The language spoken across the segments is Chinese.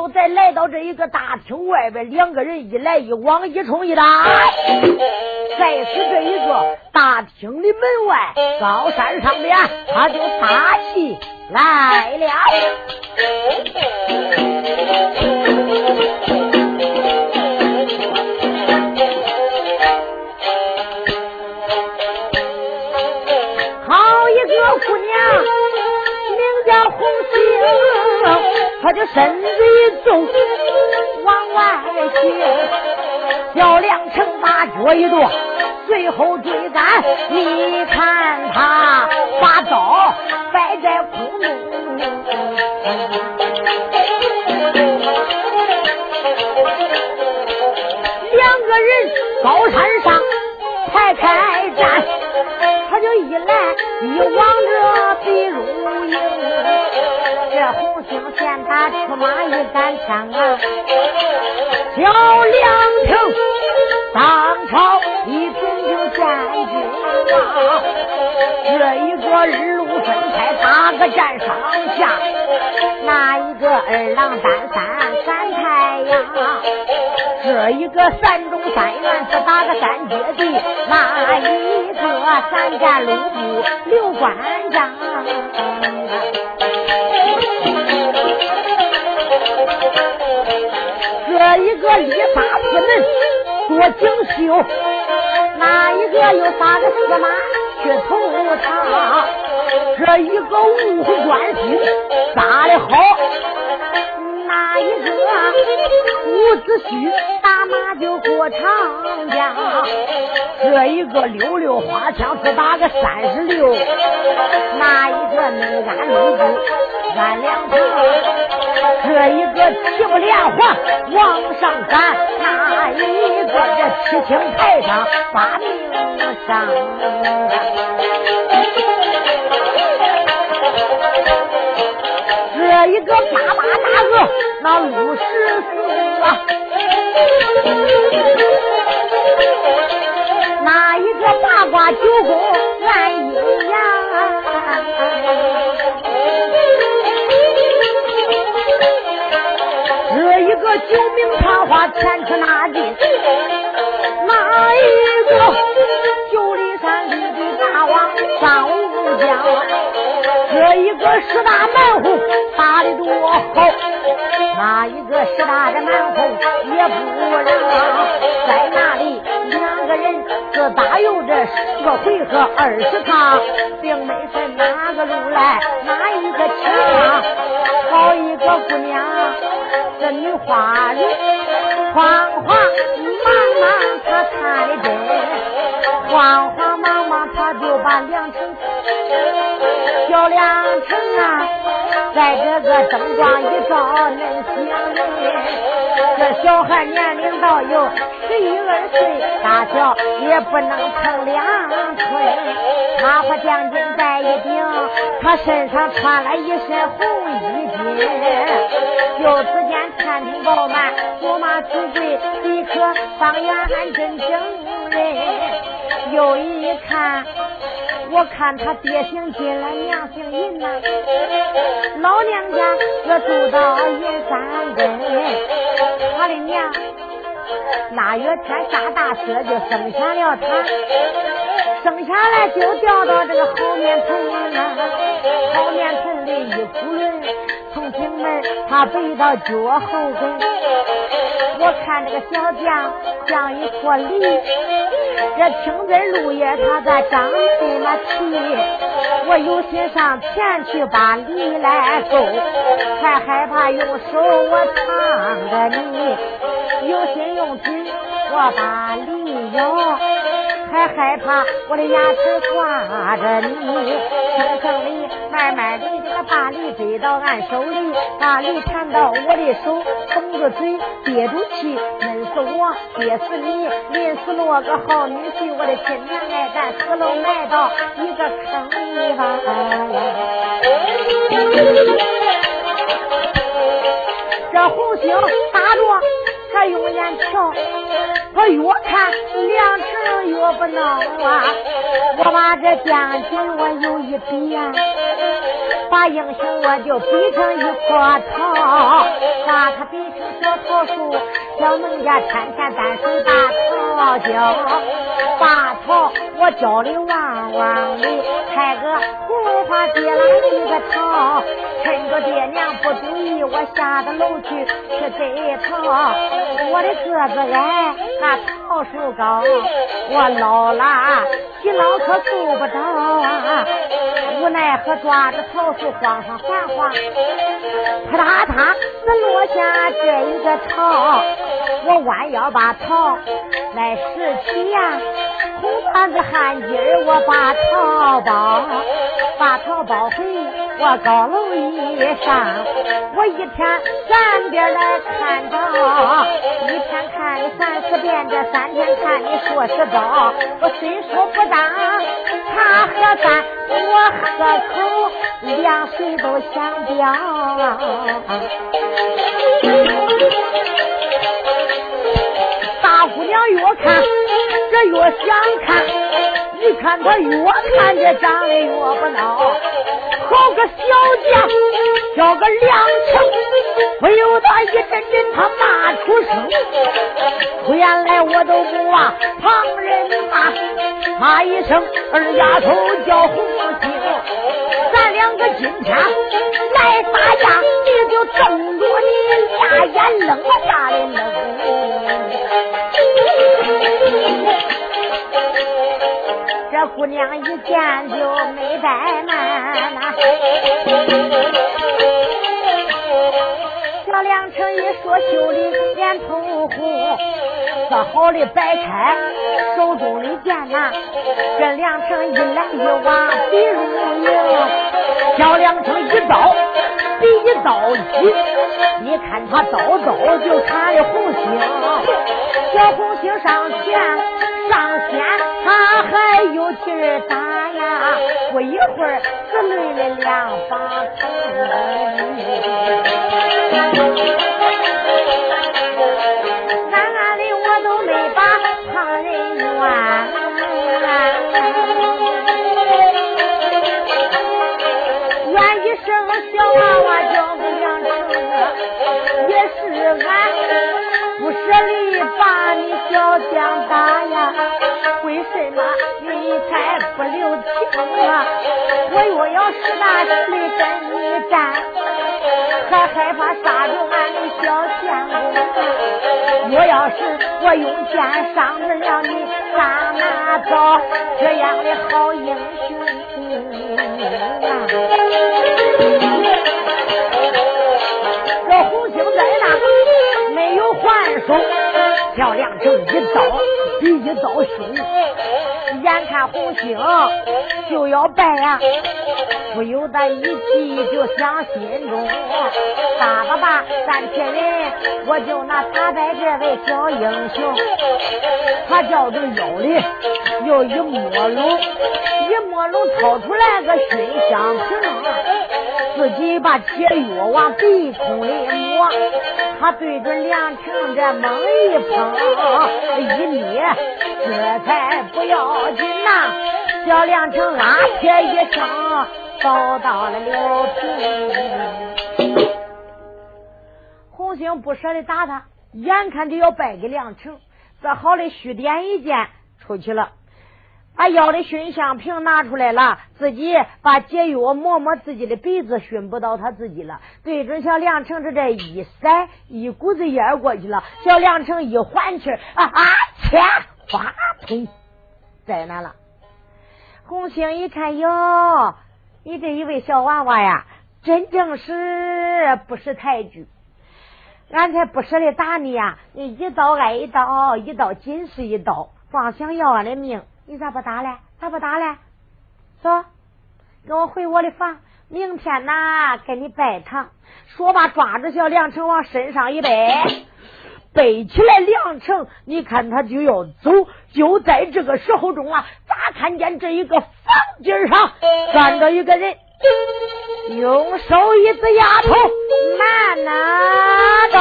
就在来到这一个大厅外边，两个人一来一往，一冲一打。再是这一个大厅的门外高山上面，他就打起来了。星，她就身子一纵往外去，小梁成把脚一跺，随后追赶。你看他把刀摆在空中，两个人高山上排开战，他就一来一往着比如营。这红星见他出马一杆枪啊，叫两成当朝一品就见君王。这一个日路分开打个战上下，那一个二郎担山三太阳。这一个三中三元是打个三绝地，那一个三战六部刘关张。这一个李发四门多精秀，那一个又打个司马去投？这一个五虎关心打的好，那一个伍子胥打马就过长江？这一个溜溜花枪只打个三十六，那一个内安内部安两旁？这一个七不连环往上赶，那一个这七星台上把命上。这一个八八大鳄那五十四啊，那一个八卦九宫按阴阳。这一个九名传话前去拿地，那一个九里大王张武将，这一个十大蛮红打的多好，那一个十大的蛮红也不让，在那里两个人各打有这十个回合二十趟，并没分哪个路来哪一个强，好一个姑娘。这女花人慌慌忙忙，她看的真，慌慌忙忙，他就把两成小两成啊，在这个灯光一照，恁想人，这小孩年龄到有十一二岁，大小也不能成两寸，马花将军在一顶，他身上穿了一身红衣襟，就只见天庭饱满，驸马出柜，立刻方圆安真正人。又一看，我看他爹姓金了，娘姓银呐，老娘家这住到银山根，他的娘腊月天下大雪就生下了他，生下来就掉到这个后面盆里了，后面盆里一窟窿，进门他背到脚后跟。我看这个小将像一坨梨，这青枝绿叶他在长这么齐。我有心上前去把梨来勾，还害怕用手我烫着你，有心用嘴我把梨咬。还害怕我的牙齿挂着你，生生的慢慢的这个把梨追到俺手里，把梨缠到我的手，封着嘴，憋住气，闷死我，憋死你，临死落个好女婿，我的亲娘哎，咱死了埋到一个坑里吧。这红星打着，他用眼瞧，他越看梁成越不恼啊！我把这将军我有一笔呀，把英雄我就比成一棵桃，把他比成小桃树，小农家天天担水打桃胶，把桃我浇的旺旺的，开个红花结了一个桃，趁着爹娘不注意，我下到楼去去摘桃，我的个子矮，那桃树高，我老了，几老可够不着啊，无奈何抓着桃树晃上晃晃，啪嗒嗒只落下这一个桃，我弯腰把桃来拾起呀，红缎子汗巾我把桃包，把桃包回我高楼一上，我一天三遍来看着，一天看你三四遍，这三天看你说十招，我虽说不当茶喝饭，我喝口凉水都想掉。大姑娘越看这越想看，一看她越看这长得越不孬，好个小将，叫个良情，不由得一阵阵他骂出声。原来我都不忘旁人骂，骂一声二丫头叫红杏，咱两个今天来打架，你就瞪着你俩眼愣下的愣。这姑娘一见就没怠慢呐，小梁成一说修理脸通红，说好的摆开手中的剑呐，这梁成一来一往比如影，小梁成一刀比一刀急，你看他刀刀就插的红星，小红星上前。上天他还有气儿打呀，不一会儿只累了两把头。暗暗的我都没把旁人怨，怨一声小娃娃叫个杨成，也是俺。不舍得把你小将打呀，为什么你才不留情啊？我若要实打实的跟你战，还害怕杀着俺的小相公？我要是我用剑伤了你，上哪找这样的好英雄啊？这红星在那。没有还手，漂亮正一刀比一刀凶，眼看红星就要败呀，不由得一急就想心中，打吧吧，三千人，我就拿打败这位小英雄。他叫着腰里又一摸龙，一摸龙掏出来个熏香瓶，自己把解药往鼻孔里抹，他对准。梁成这猛一碰一捏，这才不要紧呐！小梁成啊切一声，倒到了柳平。红星不舍得打他，眼看就要败给梁成，这好的虚点一剑出去了。把要的熏香瓶拿出来了，自己把解药抹抹自己的鼻子，熏不到他自己了。对准小梁成这这一塞，一股子烟过去了。小梁成一换气啊啊！切，哗通，在那了。红星一看哟，你这一位小娃娃呀，真正是不识抬举。俺才不舍得打你呀，你一刀挨一刀，一刀紧是一刀，光想要俺的命。你咋不打嘞？咋不打嘞？走，跟我回我的房。明天呐，给你拜堂。说罢，抓着小梁成往身上一背，背起来。梁成，你看他就要走。就在这个时候中啊，咋看见这一个房顶上站着一个人，用手一指丫头，慢呐走。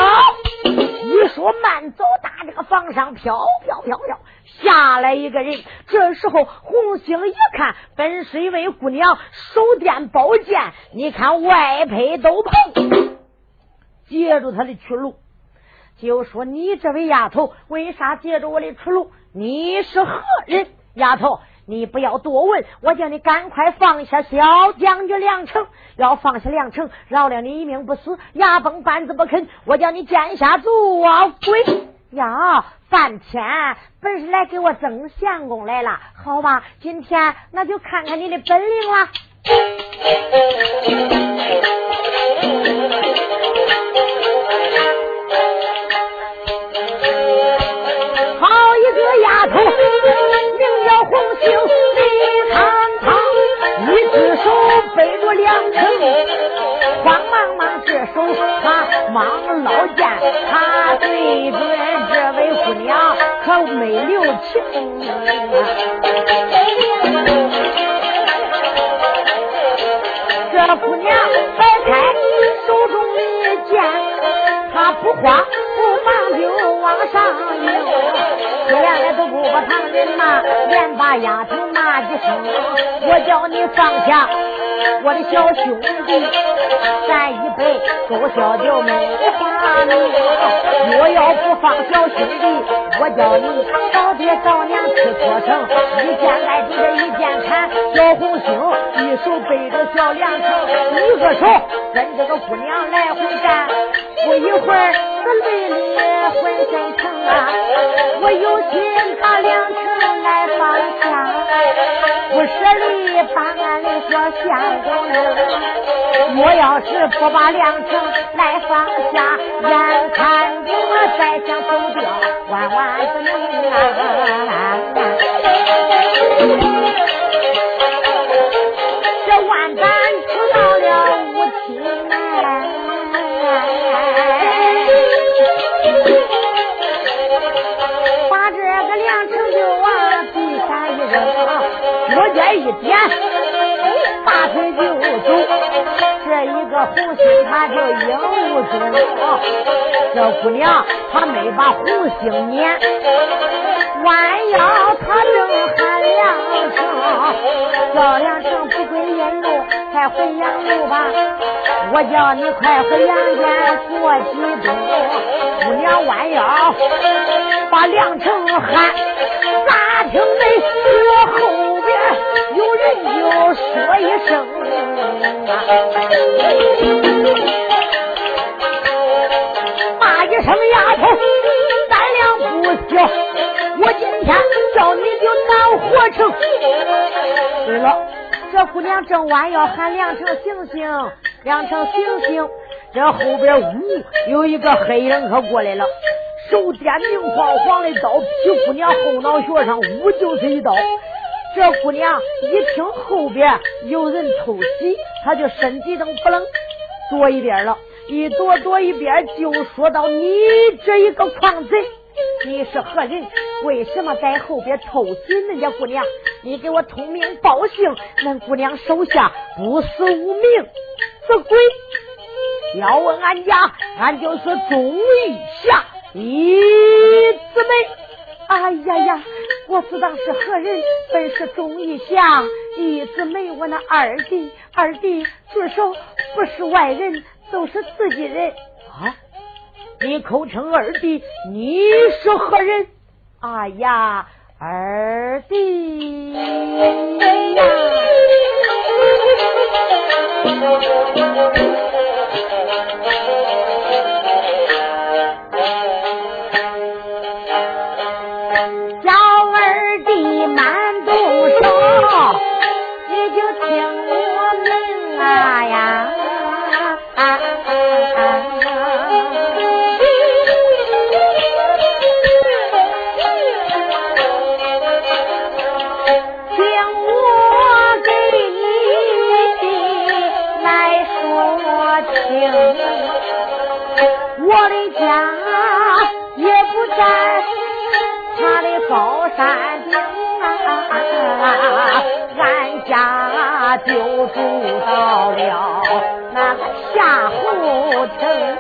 一说慢走，打这个房上飘飘飘飘下来。一个人。这时候红星一看，本是一位姑娘，手掂宝剑，你看外配斗篷，截住他的去路，就说：“你这位丫头，为啥截住我的出路？你是何人？丫头。”你不要多问，我叫你赶快放下小将军梁成，要放下梁成，饶了你一命不死。牙崩板子不肯，我叫你见下做鬼呀！半天本是来给我争相公来了，好吧，今天那就看看你的本领了。红星李堂堂，一只手背着两城，慌忙忙这手他忙捞剑，他对准这位姑娘可没留情。这姑娘摆开手中的剑，她不慌不忙就往上迎迎。原来都不把旁人骂，连把丫头骂几声。我叫你放下我的小兄弟，咱一辈都小就没法命。若要不放小兄弟，我叫你找爹找娘吃错成。一剑来抵着一剑砍，小红星一手背着小梁成，一个手跟这个姑娘来回战。不一会儿，这累的浑身疼啊！我有心把梁城来放下，不舍得把俺的小相公。我要是不把梁城来放下，眼看着我再想走掉，万万不能啊！我这一点，大腿就走。这一个红星，他就应无踪。这姑娘，她没把红星撵，弯腰她正喊梁成，叫梁成不归阴路，快回阳路吧。我叫你快回阳间过几冬。姑娘弯腰把梁成喊，咋听没？我后就说一声啊骂一声丫头，胆量不小，我今天叫你就难活成。对了，这姑娘正弯腰喊梁成醒醒，梁成醒醒，这后边呜有一个黑人可过来了。手掂明晃晃的刀，劈姑娘后脑勺上，呜就是一刀。这姑娘一听后边有人偷袭，她就身体都不冷，躲一边了。一躲躲一边，就说到：“你这一个狂贼，你是何人？为什么在后边偷袭人家姑娘？你给我通名报姓，恁姑娘手下不死无名，这鬼！要问俺家，俺就是钟义下。”一姊妹，哎呀呀，我知道是何人？本是忠义祥，一直没，我那二弟，二弟住手，不是外人，都是自己人啊！你口称二弟，你是何人？哎呀，二弟呀！山顶啊俺家就住到了那个下胡同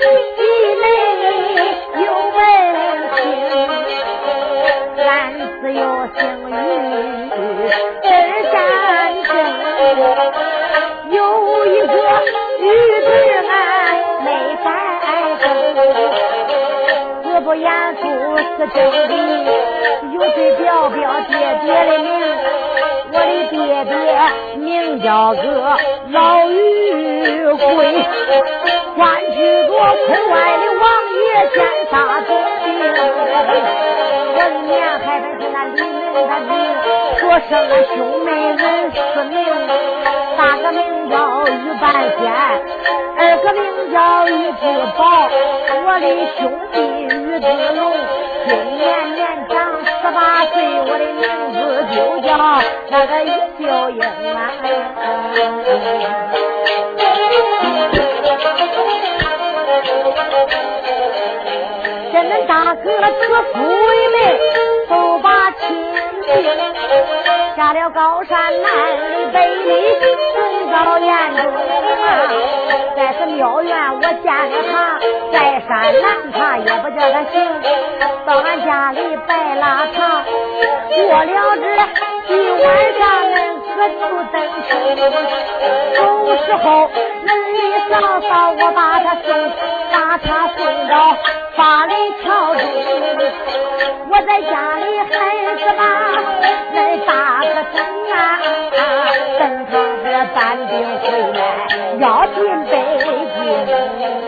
弟有问题俺只有姓于的真干有一个女子俺没白头我不严肃是真的有句表表姐姐的名我的爹爹名叫个老于贵村外的王爷见杀总兵。我年还本是那李门的名，所生的兄妹人四名，大哥名叫于半仙，二哥名叫于志宝，我的兄弟于志龙，今年年长十八岁，我的名字就叫那个于秀英啊。大哥指父为媒，都把亲定，下了高山南的北里，总遭严重啊！在这庙院我见了他，在山南他也不叫他行，到俺家里摆拉场，过了这一晚上，恁可就登秋。走时候，门里嫂嫂我把他送，把他送到。八里桥中，我在家里还是把那大个等啊，等他这搬兵回来要进北京。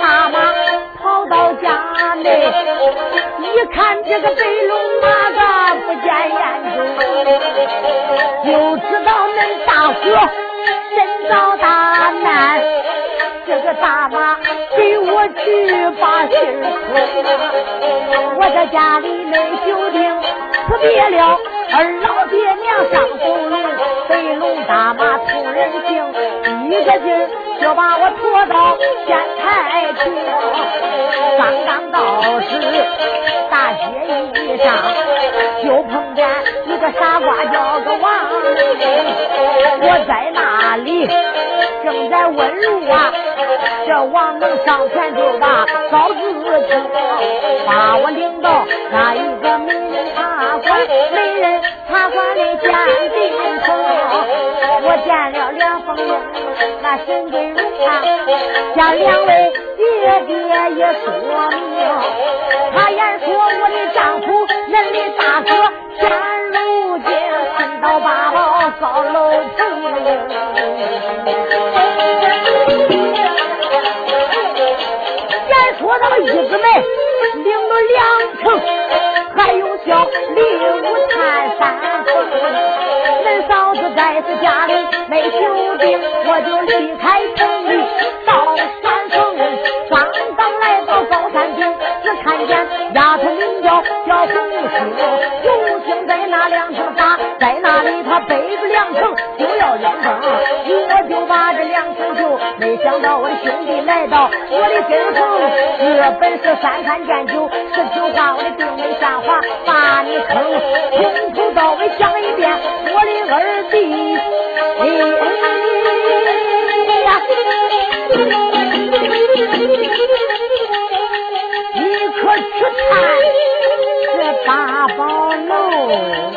大妈跑到家内，一看这个白龙马个不见眼中，就知道恁大哥真遭大难，这个大妈给我去把信儿我在家里没酒定，辞别了二老爹娘上走路。飞龙大马通人性，一个劲就把我拖到县台去。刚刚到时，大街一上就碰见一个傻瓜叫个王。我在那里正在问路啊，这王能上前就把嫂子请，把我领到那一个美人茶馆，美人茶馆里见定处。我见了梁凤英，那神根如啊，向两位爹爹也说明，他言说我的丈夫，恁的大哥，现如今身到八宝高楼层，言说那个一姊妹领了两成，还有小礼物探三层。来自家里没酒定，我就离开城里到山峰。刚刚来到高山顶，只看见丫头名叫叫红星，在那里他背着两层就要扔灯，我就把这两层就没想到我的兄弟来到我的跟前，这本是三看见酒，十九话我的定没下滑，把你坑，从头到尾讲一遍。我的二弟，你可去看八宝楼。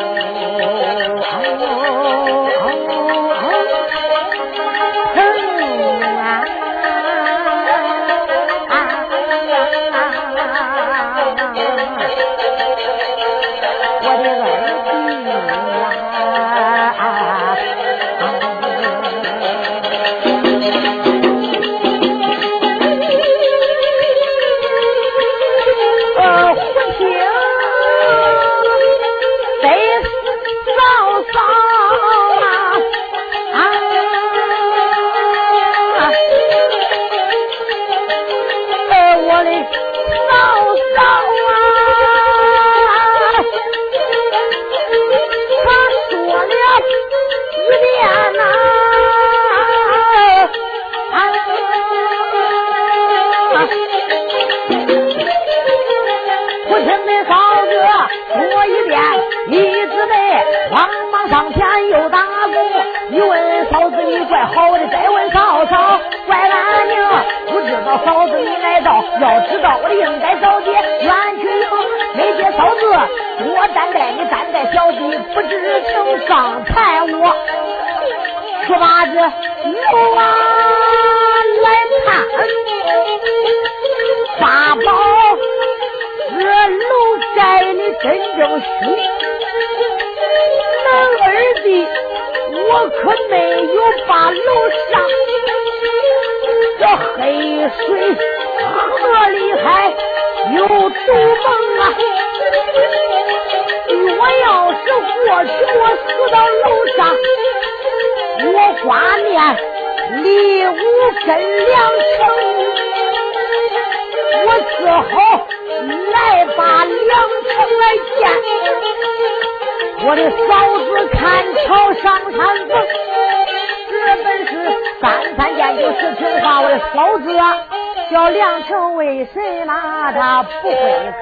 他不会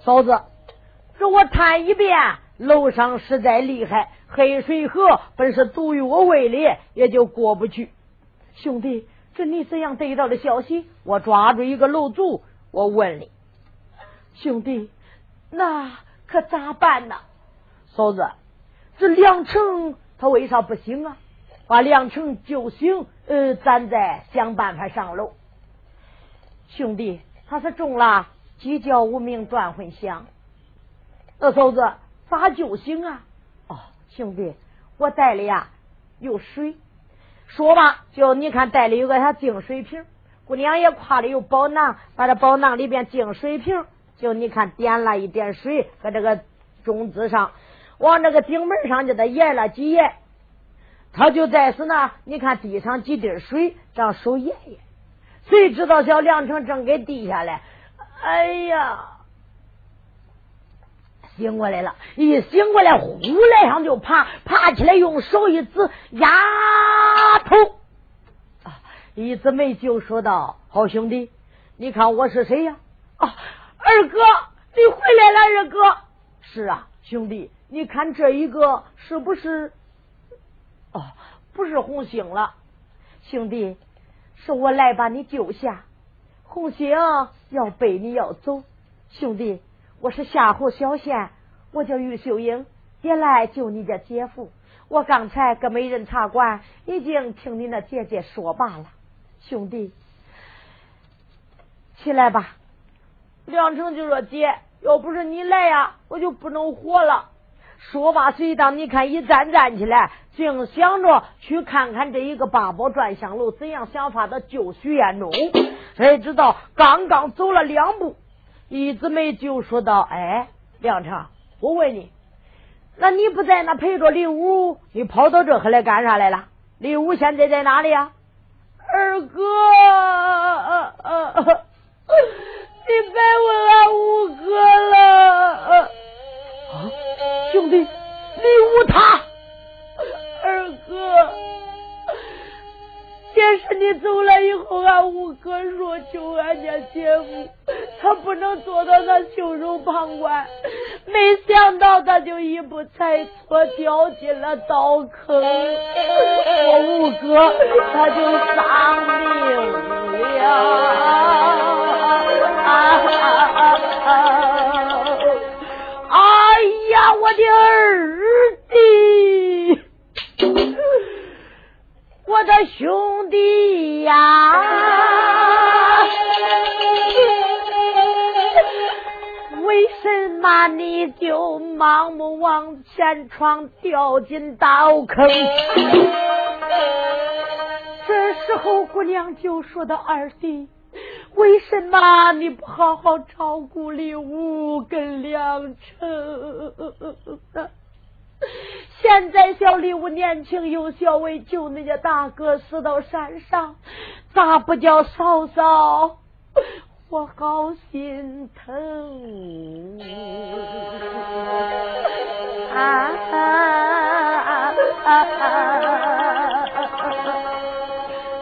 走？嫂子，这我谈一遍，楼上实在厉害，黑水河本是毒于我胃里，也就过不去。兄弟，这你怎样得到的消息？我抓住一个楼主，我问你，兄弟。那可咋办呢？嫂子，这梁成他为啥不行啊？把梁成救醒，呃，咱再想办法上楼。兄弟，他是中了鸡叫无名断魂香。二嫂子咋救醒啊？哦，兄弟，我袋里呀有水。说吧，就你看袋里有个啥净水瓶，姑娘也挎的有宝囊，把这宝囊里边净水瓶。就你看，点了一点水，搁这个中子上，往这个顶门上就得沿了几沿，他就在是呢。你看地上几滴水，这样手沿沿。谁知道小梁成正给递下来，哎呀，醒过来了！一醒过来，呼来上就爬，爬起来用手一指，丫头，啊一姊妹就说道：“好兄弟，你看我是谁呀？”啊。二哥，你回来了，二哥。是啊，兄弟，你看这一个是不是？哦，不是红星了，兄弟，是我来把你救下。红星要背你要走，兄弟，我是夏侯小仙，我叫于秀英，也来救你家姐夫。我刚才搁美人茶馆已经听你那姐姐说罢了，兄弟，起来吧。梁成就说：“姐，要不是你来呀，我就不能活了。”说罢，随当你看一站站起来，竟想着去看看这一个八宝转香楼怎样想法的救徐彦中。谁知道刚刚走了两步，一姊妹就说道：“哎，梁成，我问你，那你不在那陪着李武，你跑到这来干啥来了？李武现在在哪里呀？”二哥。你别问俺五哥了，兄弟，你无他，二哥，也是你走了以后，俺五哥说求俺家姐夫，他不能做到那袖手旁观，没想到他就一步踩错，掉进了刀坑，我五哥他就丧命了。啊啊啊啊哎呀，我的儿弟，我的兄弟呀，为什么你就盲目往前闯，掉进刀坑？这时候，姑娘就说道：“二弟。”为什么你不好好照顾李武跟梁成？现在小李武年轻又小，为救那家大哥死到山上，咋不叫嫂嫂？我好心疼啊！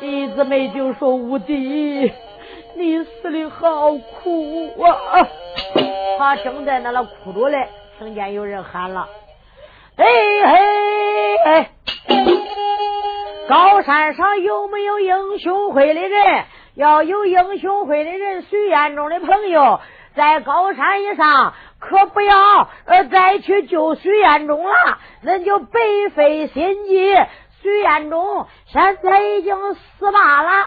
一姊妹就说武弟。你死的好苦啊！他正在那那哭着嘞，听见有人喊了：“哎嘿哎！高山上有没有英雄会的人？要有英雄会的人，随院中的朋友在高山以上，可不要再去救徐彦中了，那就白费心机。徐彦中现在已经死罢了。”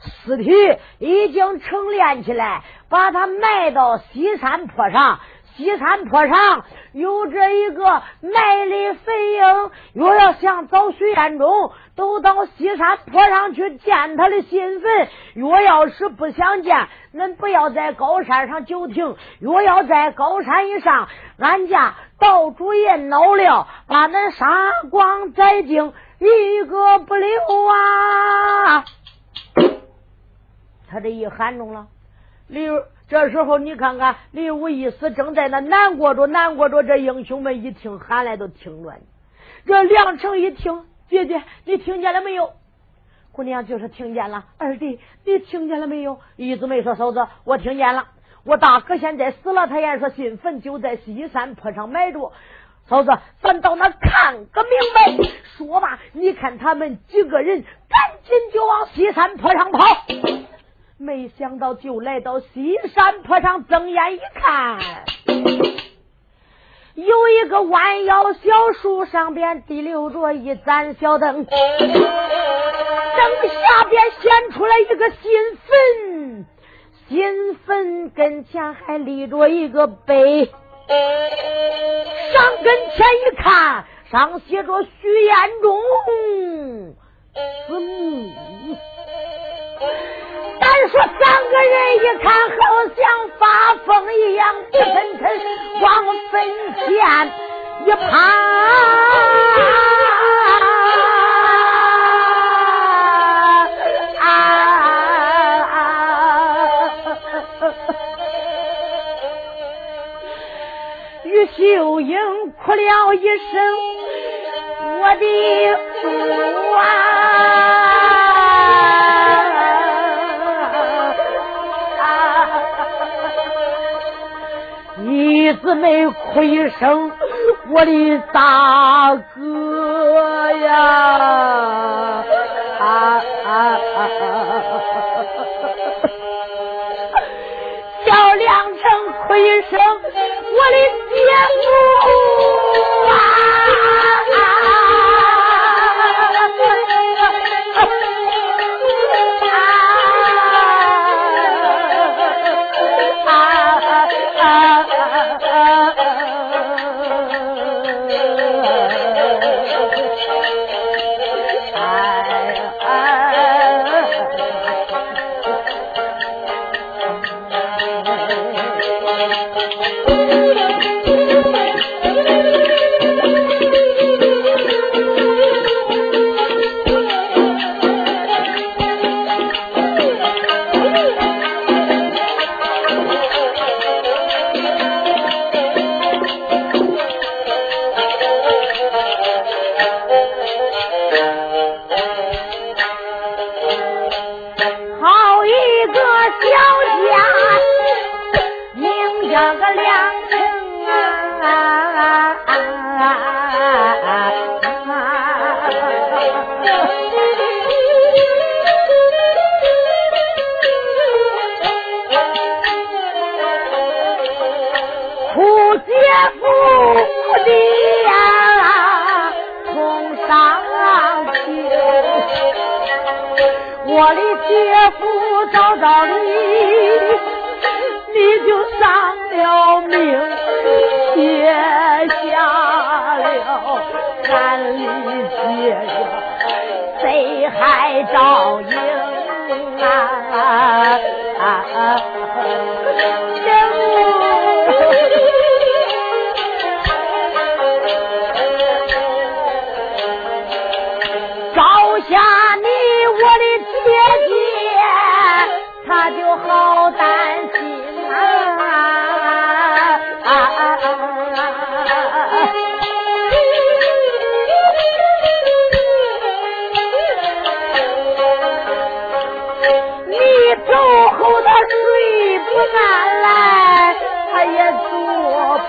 尸体已经成殓起来，把他埋到西山坡上。西山坡上有着一个卖的肥鹰，若要想找徐彦中，都到西山坡上去见他的新坟。若要是不想见，恁不要在高山上久停。若要在高山以上，俺家道主爷恼了，把恁杀光宰净，一个不留啊！他这一喊中了，李这时候你看看，李武一死正在那难过着，难过着。这英雄们一听喊来都听着呢。这梁成一听，姐姐你听见了没有？姑娘就是听见了。二弟你听见了没有？一直没说。嫂子我听见了。我大哥现在死了，他也说新坟就在西山坡上埋着。嫂子，咱到那看个明白。说吧，你看他们几个人，赶紧就往西山坡上跑。没想到就来到西山坡上，睁眼一看，有一个弯腰小树上边滴溜着一盏小灯，灯下边显出来一个新坟，新坟跟前还立着一个碑，上跟前一看，上写着徐彦中字墓。单说三个人一看，好像发疯一样，一分分往坟前一爬。于秀英哭了一声：“我的父啊！”一姊妹哭一声，我的大哥呀！啊啊啊！小梁成哭一声，我的姐夫啊！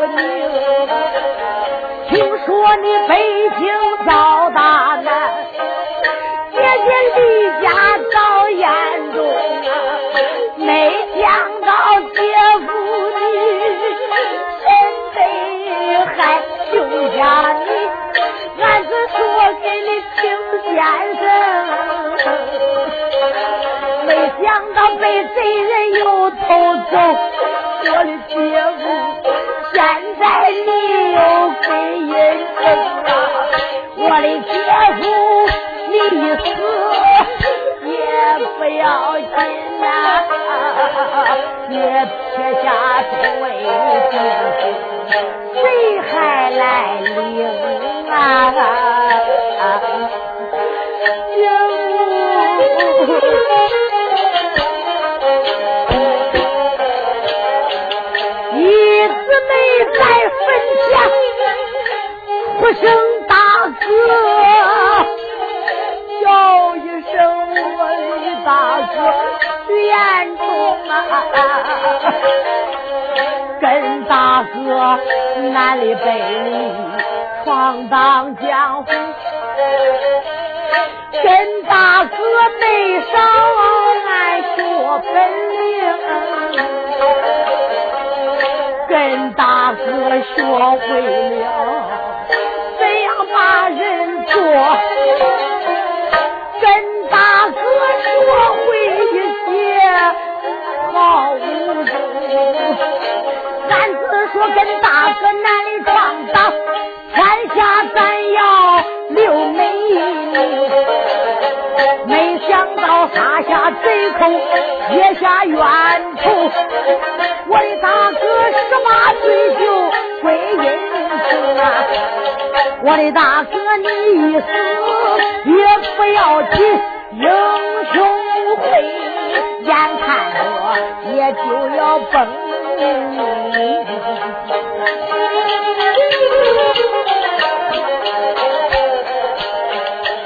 不安来，他也做不宁。说你北京遭大难，姐姐离家遭严重，没想到姐夫你身被害，救下你，俺是说给你请先生，没想到被贼人又偷走我的姐夫，在你又给人证啊！我的姐夫，你死也不要紧呐，别撇下头为谁还来领啊？姐夫。一声大哥，叫一声我的大哥徐延忠啊，跟大哥南里北里闯荡江湖，跟大哥没少俺学本领。跟大哥学会了大人做，跟大哥学会一些好武功。俺只说跟大哥难里闯荡，天下咱要留美名。没想到杀下贼寇，撇下冤仇。我的大哥十八岁就归阴城啊！我的大哥你一死也不要紧，英雄会眼看我也就要崩。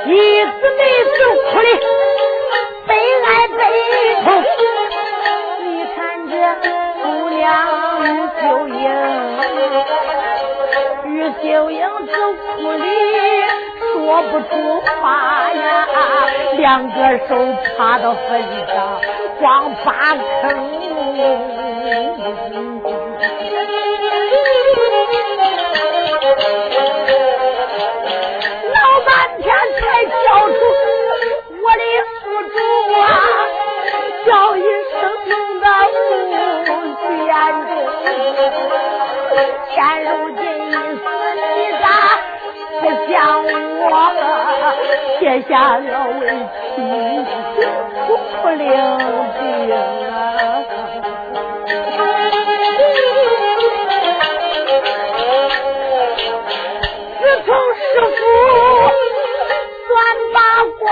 一姊妹就哭的悲哀悲痛，你看这姑娘于秀英，于秀英就哭的说不出话呀，两个手插到坟上，光扒坑。老半天才叫出我的宿主啊，叫一声的吴眼中。现如今一死，你咋不想我？撇下了为妻，不领兵啊！自从师傅算八卦，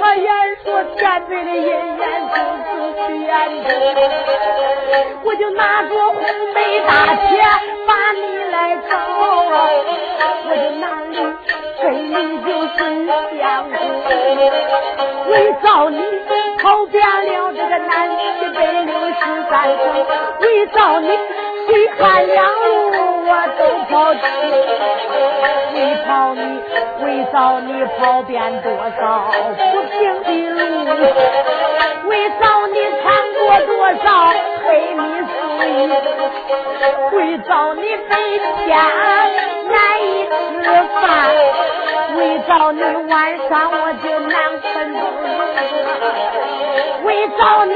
他言说天辈的姻缘就是虚言中，我就拿着红梅大铁把你来找，我就哪里跟你就是相公，为找你跑遍了这个南西北六十三省，为找你水旱两路我都跑去，为跑你为找你跑遍多少不平的路，为找你我多少黑迷水，为找你白天难以吃饭，为找你晚上我就难困为找你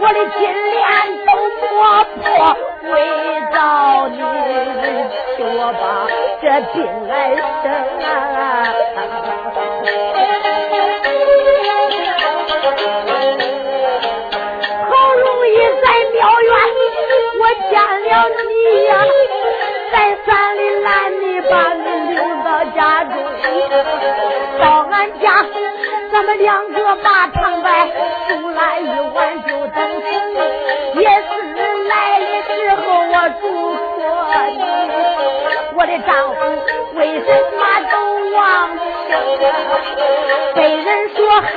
我的金莲都磨破，为找你替我把这病来生啊！在山里拦你把你留到家中，到俺家咱们两个把长白煮来一碗就等，也是来的时候我嘱托你，我的丈夫为什么都忘生啊？被人说害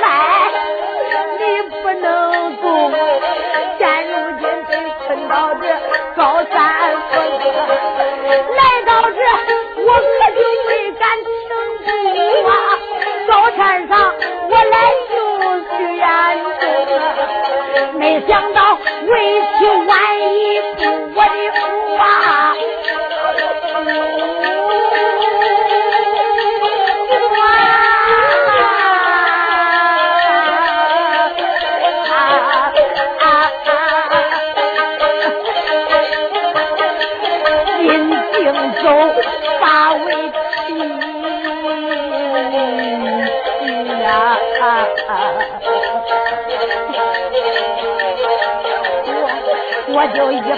就一旁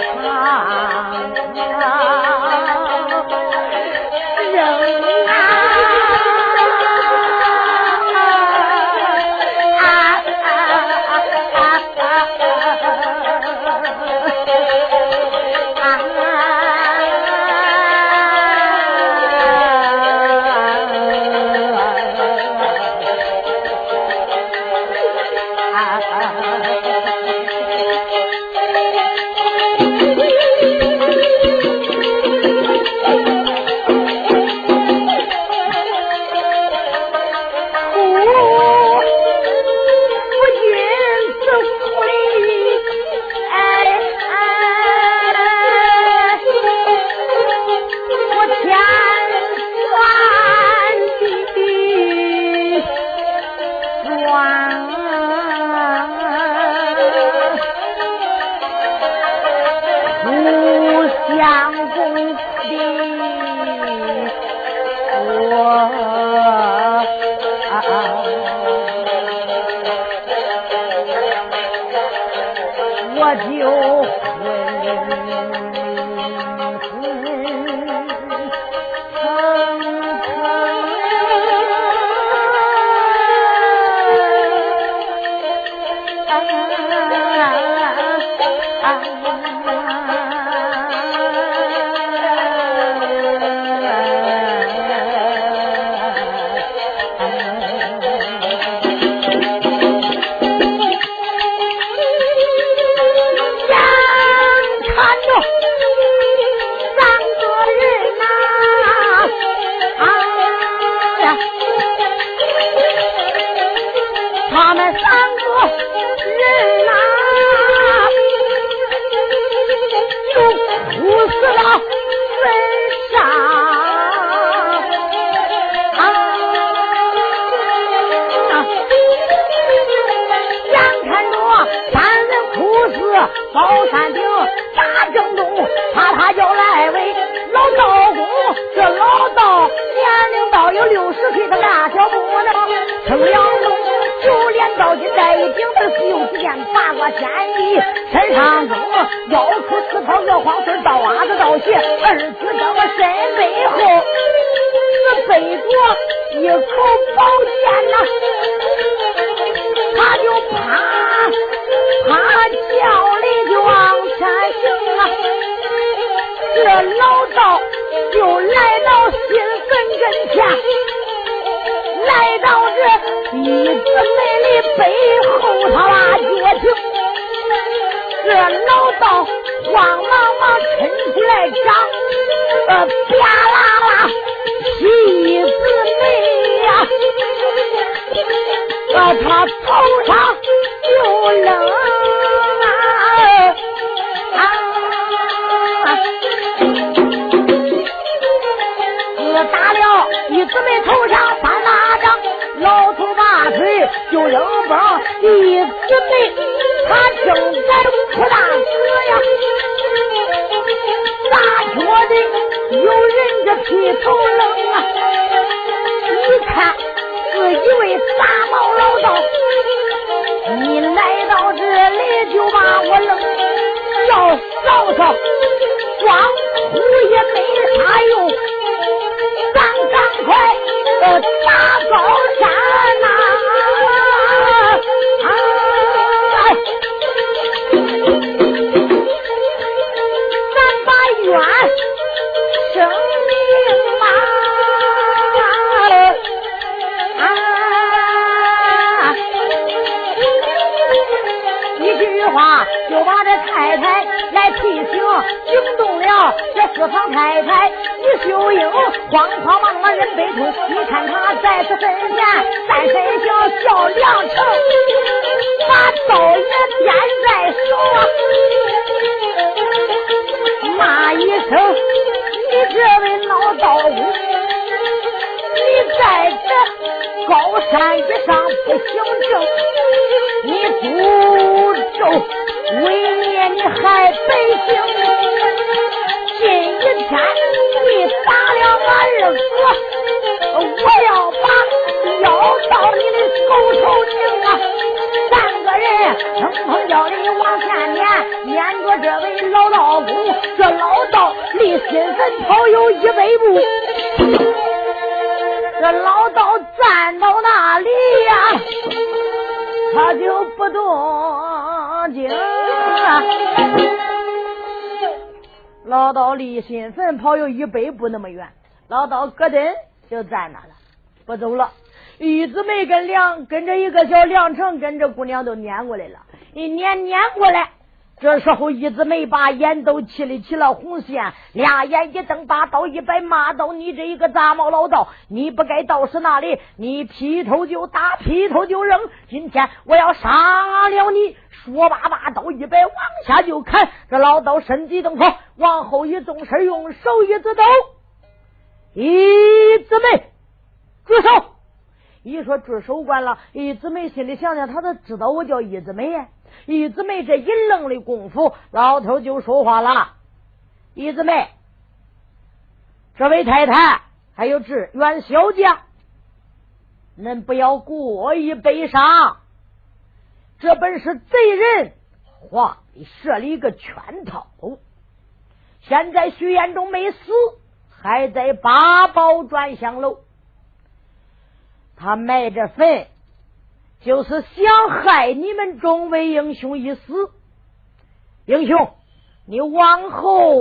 二，儿子在我身背后，只背着一口宝剑呐，他就怕怕叫的就往前行啊，这老道就来到新坟跟前，来到这一姊妹的背后，他把截停，这老道。慌忙忙抻出来掌，呃，啪啦啦，妻子妹呀，呃，他头上又冷啊。姊妹头上三大掌，老头把腿就扔崩，弟姊妹他正在哭大哥呀大学里有人家剃头冷啊。啊，就把这太太来提醒，惊动了这私房太太李秀英，慌慌忙忙人背出，你看他在此身前，在身笑笑梁成，把刀也掂在手啊，骂一声，你这位老道姑，你在这。高山之上不行政，你诅咒为灭你害百姓。今一天你打了俺儿子，我要把腰到你的狗头拧啊！三个人砰砰叫的往前撵，撵着这位老道公，这老道离心坟头有一百步。这老道站到那里呀，他就不动静。老道离新坟跑有一百步那么远，老道咯噔就站那了，不走了。玉子梅跟梁跟着一个小梁成跟着姑娘都撵过来了，一撵撵过来，这时候一子梅把眼都气里起了红线，俩眼一瞪，把刀一摆，骂道：“你这一个杂毛老道，你不该到是那里？你劈头就打，劈头就扔！今天我要杀了你！”说罢，把刀一摆，往下就砍。这老道身体动作，往后一纵身，用手一指头，玉子梅，住手！一说住守关了，一姊妹心里想想，他都知道我叫一姊妹呀。一姊妹这一愣的功夫，老头就说话了：“一姊妹，这位太太还有志远小将，恁不要过于悲伤。这本是贼人画设了一个圈套，现在徐延中没死，还在八宝转香楼。”他埋着坟，就是想害你们众位英雄一死。英雄，你往后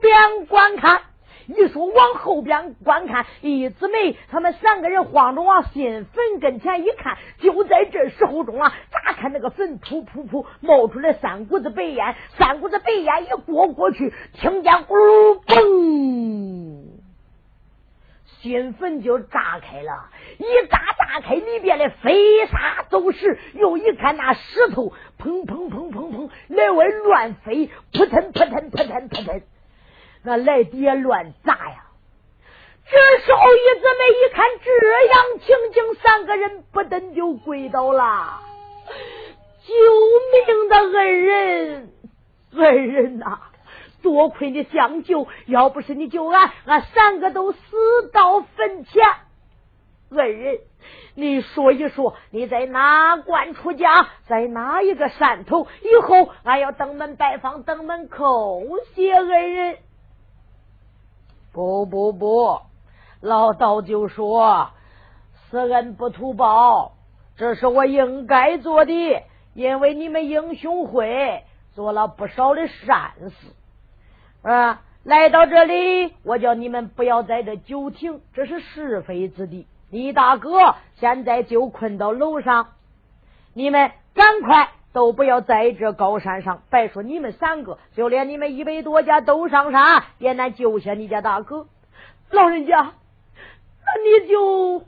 边观看。一说往后边观看，一姊妹他们三个人慌着往新坟跟前一看，就在这时候中啊，咋看那个坟噗噗噗冒出来三股子白烟，三股子白烟一过过去，听见咕噜嘣。金坟就炸开了，一炸炸开，里边的飞沙走石。又一看那石头，砰砰砰砰砰，来外乱飞，扑腾扑腾扑腾扑腾，那来底下乱炸呀！这时候一姊妹一看这样情景，三个人不等就跪倒了。救命的恩人，恩人呐！多亏你相救，要不是你救俺，俺三个都死到坟前。恩人，你说一说，你在哪关出家，在哪一个山头？以后俺要登门拜访，登门叩谢恩人。不不不，老道就说：“此恩不图报，这是我应该做的，因为你们英雄会做了不少的善事。”啊！来到这里，我叫你们不要在这久停，这是是非之地。你大哥现在就困到楼上，你们赶快都不要在这高山上。别说你们三个，就连你们一百多家都上山，也难救下你家大哥。老人家，那你就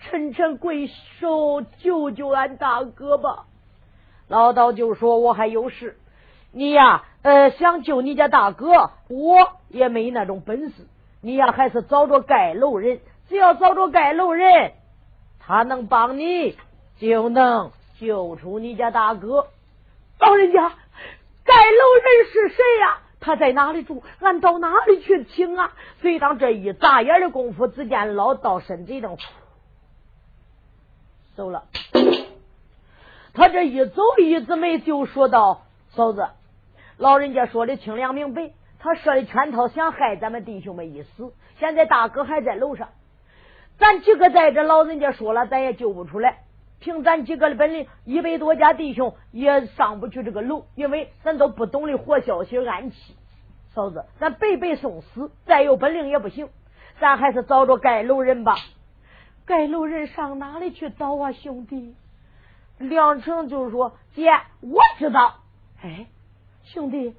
沉沉跪手救救俺大哥吧。老道就说：“我还有事。”你呀，呃，想救你家大哥，我也没那种本事。你呀，还是找着盖楼人，只要找着盖楼人，他能帮你，就能救出你家大哥。老人家，盖楼人是谁呀？他在哪里住？俺到哪里去请啊？随当这一眨眼的功夫，只见老道身子一动，走了。他这一走，一直没就说道：“嫂子。”老人家说的清凉明白，他设的圈套想害咱们弟兄们一死。现在大哥还在楼上，咱几个在这，老人家说了，咱也救不出来。凭咱几个的本领，一百多家弟兄也上不去这个楼，因为咱都不懂得活消息暗器。嫂子，咱白白送死，再有本领也不行。咱还是找着盖楼人吧。盖楼人上哪里去找啊，兄弟？梁成就是说：“姐，我知道。”哎。兄弟，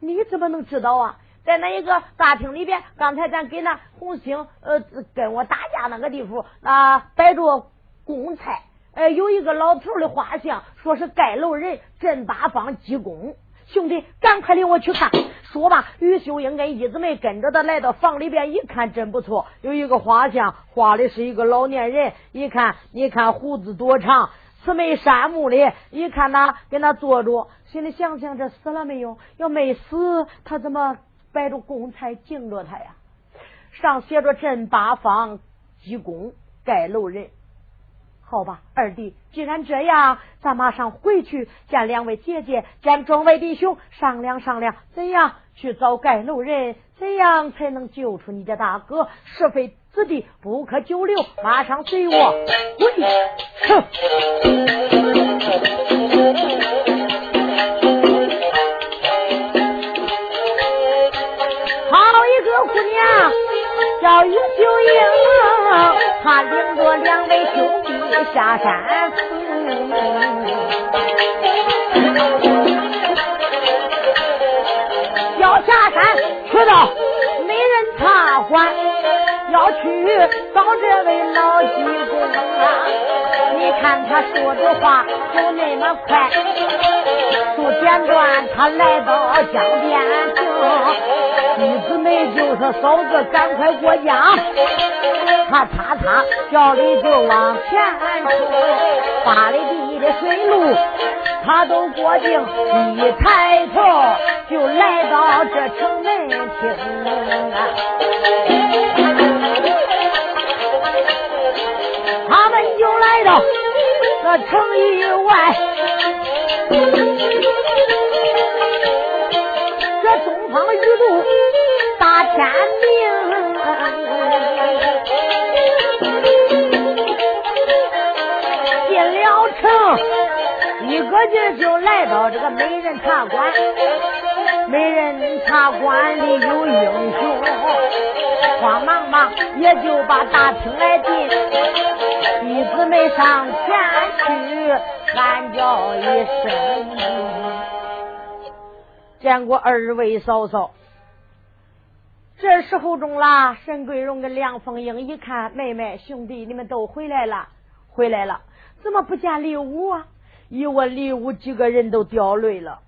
你怎么能知道啊？在那一个大厅里边，刚才咱给那红星呃跟我打架那个地方啊，摆着公菜，呃，有一个老头的画像，说是盖楼人镇八方济公。兄弟，赶快领我去看。说吧，于秀英跟一姊妹跟着他来到房里边，一看真不错，有一个画像，画的是一个老年人，一看，你看胡子多长。慈眉善目的，一看他跟他坐着，心里想想：这死了没有？要没死，他怎么摆着公才敬着他呀。上写着镇八方济公盖楼人。好吧，二弟，既然这样，咱马上回去见两位姐姐，见众位弟兄，商量商量，怎样去找盖楼人，怎样才能救出你的大哥？是非死的不可久留，马上随我回去。好一个姑娘，叫于秀英，她领着两位兄弟。下山，要下山去到没人茶馆，要去找这位老济公啊！你看他说的话就那么快，说简短，他来到江边亭，弟子们就是嫂子赶快过江。他擦擦脚里就往前冲，八里地的水路他都过境，一抬头就来到这城门厅啊。就来到这城以外，这东方雨露大天明。进了城一个劲就来到这个美人茶馆，美人茶馆里有英雄，慌忙忙也就把大厅来进，弟子们上前去喊叫一声，见过二位嫂嫂。这时候中了，沈桂荣跟梁凤英一看，妹妹兄弟你们都回来了，回来了，怎么不见李武啊？一问李武，几个人都掉泪了。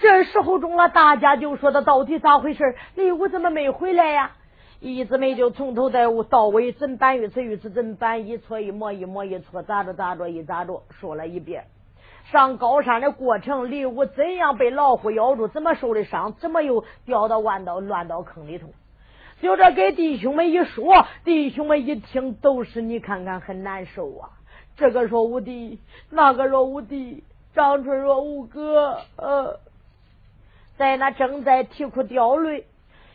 这时候中了，大家就说他到底咋回事？李武怎么没回来呀？一姊妹就从头到到尾，怎办一次一次怎办？一错一摸一摸一错，咋着咋着一咋着，说了一遍。上高山的过程，李武怎样被老虎咬住？怎么受的伤？怎么又掉到弯道乱道坑里头？就这给弟兄们一说，弟兄们一听都是你看看很难受啊。这个说无敌，那个说无敌，张春说无哥，呃，在那正在啼哭掉泪，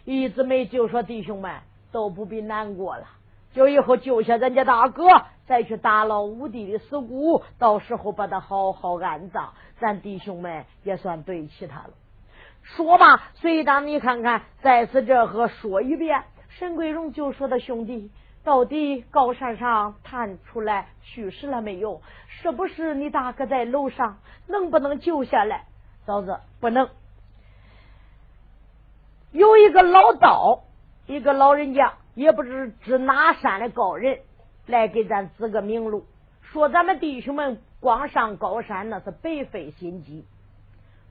一姊妹就说弟兄们都不必难过了，就以后救下咱家大哥，再去打捞五弟的尸骨，到时候把他好好安葬，咱弟兄们也算对起他了。说吧，随当你看看，再次这和说一遍，沈桂荣就说的兄弟。到底高山上探出来去世了没有？是不是你大哥在楼上？能不能救下来？嫂子不能。有一个老道，一个老人家，也不知知哪山的高人，来给咱指个明路，说咱们弟兄们光上高山那是白费心机。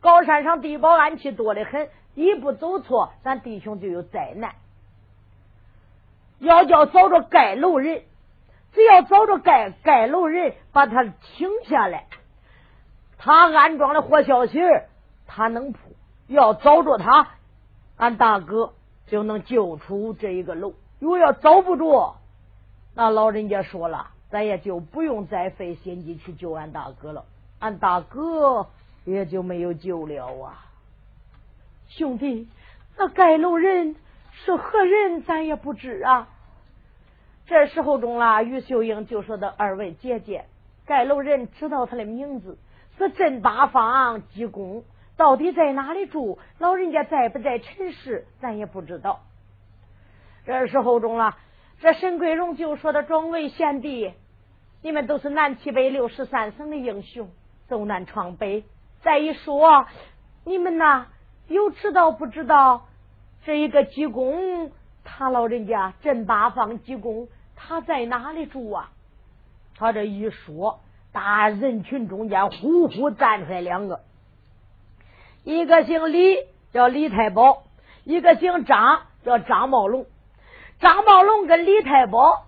高山上地保暗器多的很，一步走错，咱弟兄就有灾难。要叫找着盖楼人，只要找着盖盖楼人，把他请下来，他安装的活消息他能铺。要找着他，俺大哥就能救出这一个楼。如果要找不着，那老人家说了，咱也就不用再费心机去救俺大哥了，俺大哥也就没有救了啊！兄弟，那盖楼人。是何人，咱也不知啊。这时候中了，于秀英就说的二位姐姐，盖楼人知道他的名字是镇八方济公，到底在哪里住？老人家在不在尘世？咱也不知道。这时候中了，这沈桂荣就说的众位贤弟，你们都是南七北六十三省的英雄，走南闯北。再一说，你们呐，有知道不知道？这一个济公，他老人家镇八方济公，他在哪里住啊？他这一说，大人群中间呼呼站出来两个，一个姓李，叫李太保；一个姓张，叫张茂龙。张茂龙跟李太保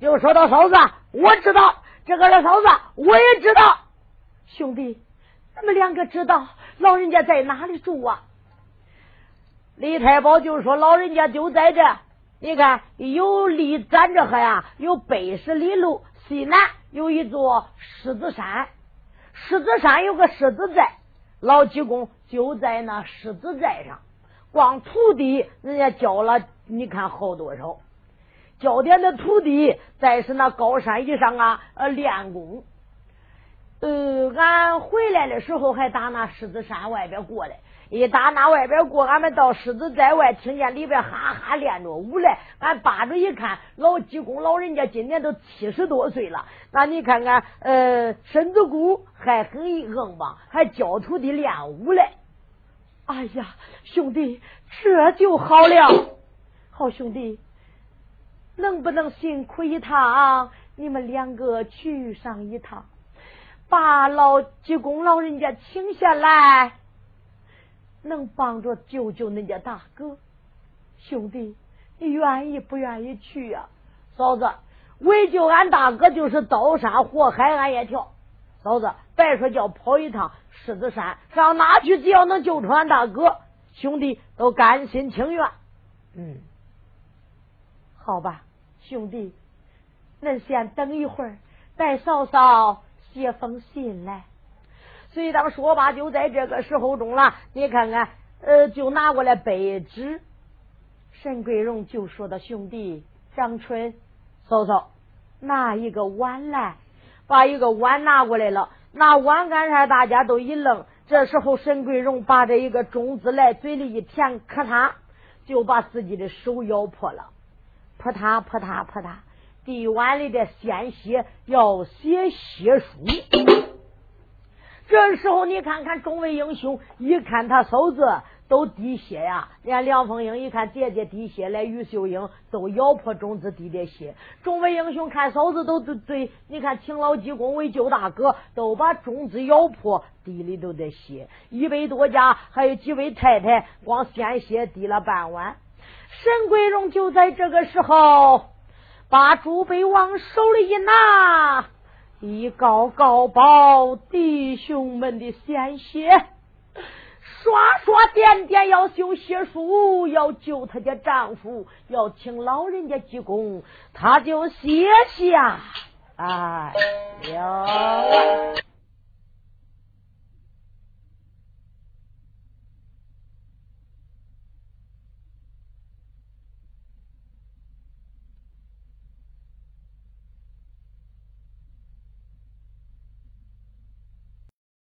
就说到：“嫂子，我知道这个是嫂子，我也知道兄弟，咱们两个知道老人家在哪里住啊？”李太保就说：“老人家就在这，你看有离咱这还呀，有北十里路，西南有一座狮子山，狮子山有个狮子寨，老济公就在那狮子寨上，光土地人家交了，你看好多少？交点的土地，在是那高山以上啊，呃，练功。呃，俺回来的时候还打那狮子山外边过来。”一打那外边过，俺们到狮子寨外，听见里边哈哈练着舞来。俺扒着一看，老济公老人家今年都七十多岁了。那你看看，呃，身子骨还很硬棒，还教徒弟练舞嘞。哎呀，兄弟，这就好了。好兄弟，能不能辛苦一趟？你们两个去上一趟，把老济公老人家请下来。能帮着救救恁家大哥，兄弟，你愿意不愿意去呀？嫂子，为救俺大哥，就是刀山火海，俺也跳。嫂子，别说叫跑一趟狮子山，上哪去？只要能救出俺大哥，兄弟都甘心情愿。嗯，好吧，兄弟，恁先等一会儿，带嫂嫂写封信来。随当说罢，就在这个时候中了。你看看，呃，就拿过来白纸。沈桂荣就说的：“兄弟张春，嫂嫂，拿一个碗来。”把一个碗拿过来了。拿碗干啥？大家都一愣。这时候，沈桂荣把这一个种子来，嘴里一填，咔嚓，就把自己的手咬破了。扑嗒扑嗒扑嗒，地碗里的鲜血要写血书。这时候，你看看众位英雄，一看他嫂子都滴血呀，连梁凤英一看姐姐滴血，来于秀英都咬破种子滴的血。众位英雄看嫂子都对，你看请老济公为救大哥，都把种子咬破，滴里头的血。一百多家，还有几位太太，光鲜血滴了半碗。沈桂荣就在这个时候，把朱杯往手里一拿。一高高报弟兄们的鲜血，刷刷点点要修血书，要救他家丈夫，要请老人家鞠躬，他就写下哎了。